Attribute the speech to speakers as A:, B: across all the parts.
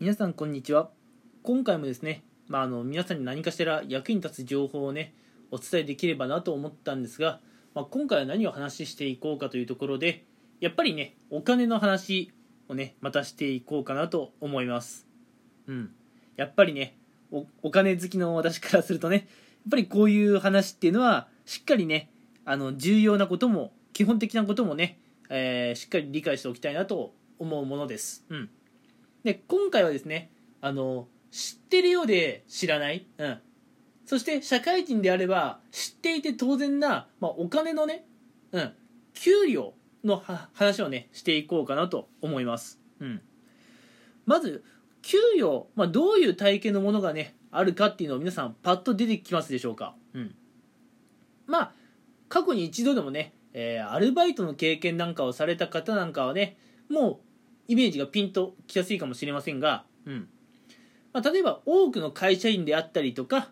A: 皆さんこんにちは。今回もですね、まあ、あの皆さんに何かしら役に立つ情報をねお伝えできればなと思ったんですが、まあ、今回は何を話していこうかというところでやっぱりねお金の話をねまたしていこうかなと思います。うん。やっぱりねお金好きの私からするとねやっぱりこういう話っていうのはしっかりねあの重要なことも基本的なこともね、えーしっかり理解しておきたいなと思うものです。うん。で今回はですねあの知ってるようで知らない、うん、そして社会人であれば知っていて当然な、まあ、お金のね、うん、給料の話をねしていこうかなと思います、うん、まず給与、まあ、どういう体系のものがねあるかっていうのを皆さんパッと出てきますでしょうか、うん、まあ過去に一度でもね、えーアルバイトの経験なんかをされた方なんかはねもうイメージがピンときやすいかもしれませんが、うん。まあ、例えば多くの会社員であったりとか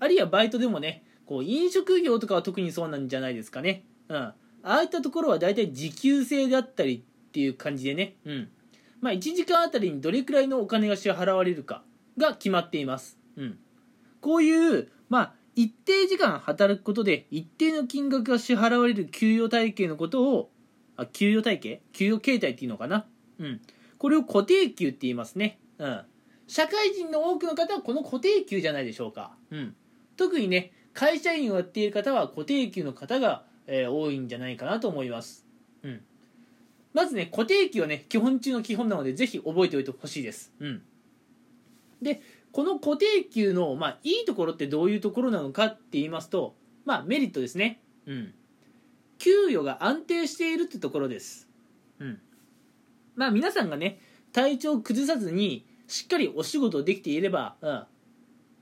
A: あるいはバイトでもねこう飲食業とかは特にそうなんじゃないですかね、うん、ああいったところは大体時給制であったりっていう感じでね、うん。まあ、1時間あたりにどれくらいのお金が支払われるかが決まっています、うん、こういう、まあ、一定時間働くことで一定の金額が支払われる給与体系のことをあ給与体系？給与形態っていうのかな？うん、これを固定給って言いますね、うん、社会人の多くの方はこの固定給じゃないでしょうか、うん、特にね会社員をやっている方は固定給の方が、えー多いんじゃないかなと思います、うん、まずね固定給はね基本中の基本なのでぜひ覚えておいてほしいです、うん、でこの固定給の、まあ、いいところってどういうところなのかって言いますと、まあ、メリットですね、うん、給与が安定しているってところです、うん。まあ皆さんがね体調を崩さずにしっかりお仕事できていれば、うん、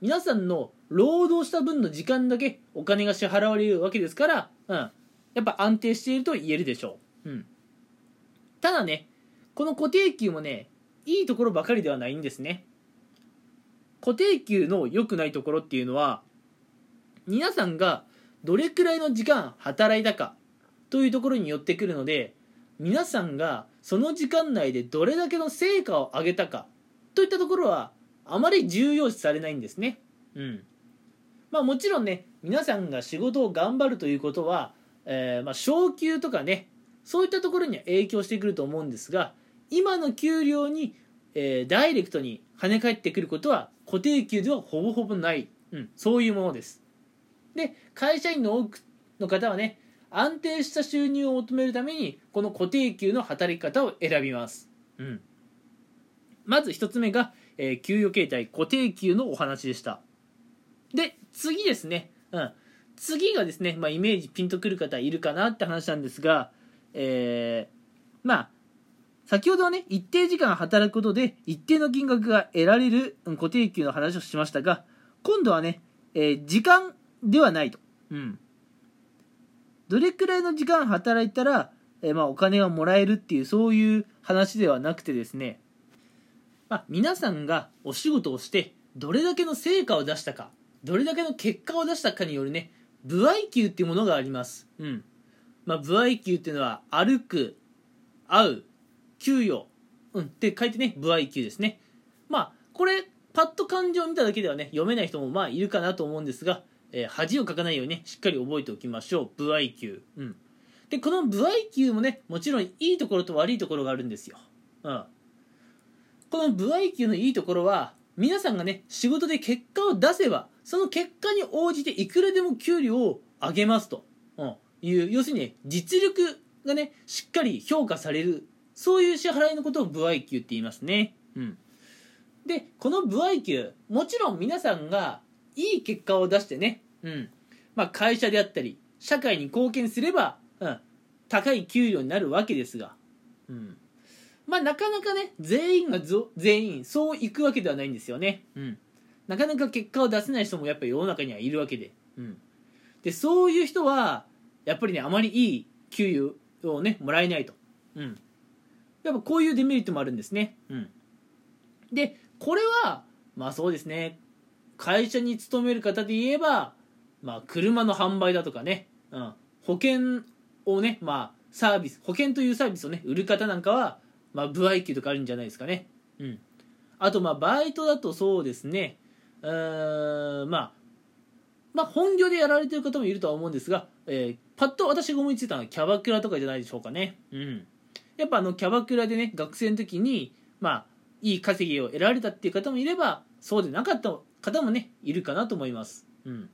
A: 皆さんの労働した分の時間だけお金が支払われるわけですから、うん、やっぱ安定していると言えるでしょう、うん、ただねこの固定給もねいいところばかりではないんですね。固定給の良くないところっていうのは皆さんがどれくらいの時間働いたかというところによってくるので皆さんがその時間内でどれだけの成果を上げたかといったところはあまり重要視されないんですね。うん。まあもちろんね、皆さんが仕事を頑張るということは、えーまあ昇給とかね、そういったところには影響してくると思うんですが、今の給料に、えーダイレクトに跳ね返ってくることは固定給ではほぼほぼない、うん、そういうものです。で、会社員の多くの方はね、安定した収入を求めるためにこの固定給の働き方を選びます、うん、まず1つ目が、えー給与形態固定給のお話でした。で次ですね、うん、次がですね、まあ、イメージピンとくる方いるかなって話なんですが、えーまあ先ほどはね一定時間働くことで一定の金額が得られるうん固定給の話をしましたが今度はね、えー時間ではないと、うん、どれくらいの時間働いたら、えーまあ、お金がもらえるっていうそういう話ではなくてですね、まあ、皆さんがお仕事をしてどれだけの成果を出したかどれだけの結果を出したかによるね歩合給っていうものがあります、うん。まあ、歩合給っていうのは歩く会う給与、うん、って書いてね歩合給ですね。まあこれパッと漢字を見ただけではね読めない人もまあいるかなと思うんですがえー恥をかかないようにねしっかり覚えておきましょう。歩合給うん。でこの歩合給もねもちろんいいところと悪いところがあるんですよ。うん。この歩合給のいいところは皆さんがね仕事で結果を出せばその結果に応じていくらでも給料を上げますと、うん、いう要するに、ね、実力がねしっかり評価される。そういう支払いのことを歩合給って言いますね。うん。でこの歩合給もちろん皆さんがいい結果を出してね、うん。まあ、会社であったり社会に貢献すれば、うん、高い給料になるわけですが、うん。まあ、なかなかね全員が全員そういくわけではないんですよね、うん、なかなか結果を出せない人もやっぱり世の中にはいるわけで,、うん、でそういう人はやっぱりねあまりいい給与をねもらえないと、うん、やっぱこういうデメリットもあるんですね、うん、でこれはまあそうですね。会社に勤める方で言えば、まあ、車の販売だとかね、うん、保険をね、まあ、サービス保険というサービスをね売る方なんかは、まあ、歩合給とかあるんじゃないですかね、うん、あとまあバイトだとそうですね。うーんまあまあ本業でやられてる方もいるとは思うんですが、えー、パッと私が思いついたのはキャバクラとかじゃないでしょうかね。うん。やっぱあのキャバクラでね学生の時にまあいい稼ぎを得られたっていう方もいればそうでなかった方もねいるかなと思います。うん。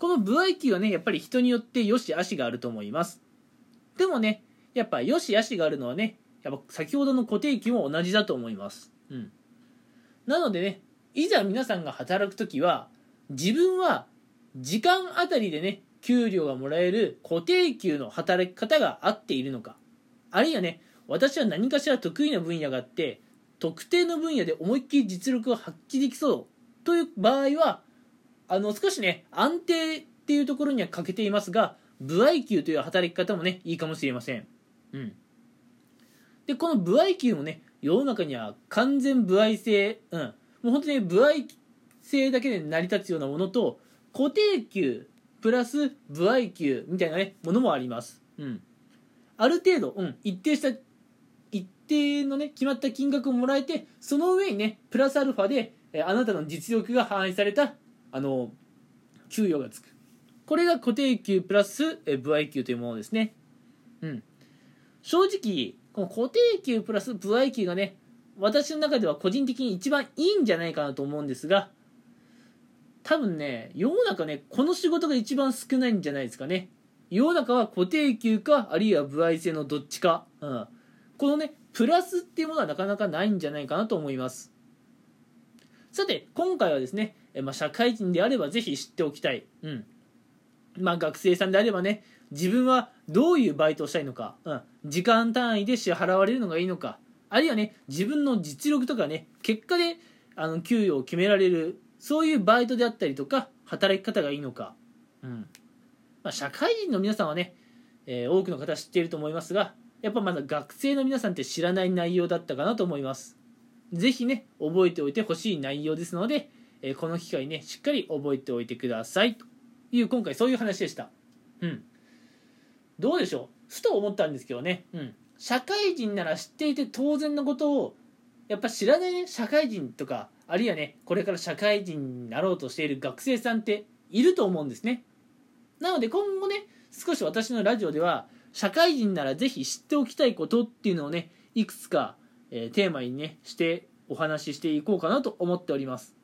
A: この歩合給はねやっぱり人によって良し悪しがあると思います。でもねやっぱ良し悪しがあるのはねやっぱ先ほどの固定給も同じだと思います。うん。なのでねいざ皆さんが働く時は自分は時間あたりでね給料がもらえる固定給の働き方が合っているのか。あるいはね私は何かしら得意な分野があって特定の分野で思いっきり実力を発揮できそうという場合はあの少しね安定っていうところには欠けていますが歩合給という働き方もねいいかもしれません。うん。でこの歩合給もね世の中には完全歩合制うん。もう本当に歩合制だけで成り立つようなものと固定給プラス歩合給みたいなねものもあります。うん。ある程度、うん、一定した一定のね決まった金額をもらえてその上にねプラスアルファであなたの実力が反映されたあの給与がつく。これが固定給プラスえ歩合給というものですね。うん。正直この固定給プラス歩合給がね私の中では個人的に一番いいんじゃないかなと思うんですが多分ね世の中ねこの仕事が一番少ないんじゃないですかね。世の中は固定給かあるいは歩合制のどっちか、うん、このねプラスっていうものはなかなかないんじゃないかなと思います。さて今回はですね、えまあ、社会人であればぜひ知っておきたい、うん。まあ、学生さんであればね自分はどういうバイトをしたいのか、うん、時間単位で支払われるのがいいのか。あるいはね自分の実力とかね結果であの給与を決められるそういうバイトであったりとか働き方がいいのか、うん。まあ、社会人の皆さんはね、えー、多くの方知っていると思いますがやっぱまだ学生の皆さんって知らない内容だったかなと思います。是非ね覚えておいてほしい内容ですので、えー、この機会ねしっかり覚えておいてください。という今回そういう話でした。うん。どうでしょう？ふと思ったんですけどね、うん、社会人なら知っていて当然のことをやっぱ知らない、ね、社会人とかあるいはねこれから社会人になろうとしている学生さんっていると思うんですね。なので今後ね少し私のラジオでは社会人ならぜひ知っておきたいことっていうのをねいくつか、えー、テーマにねしてお話ししていこうかなと思っております。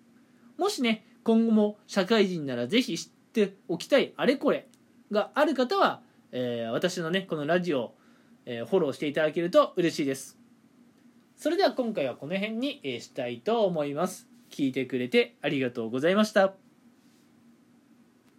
A: もしね今後も社会人ならぜひ知っておきたいあれこれがある方はえー、私のねこのラジオ、えー、フォローしていただけると嬉しいです。それでは今回はこの辺に、え、したいと思います。聞いてくれてありがとうございました。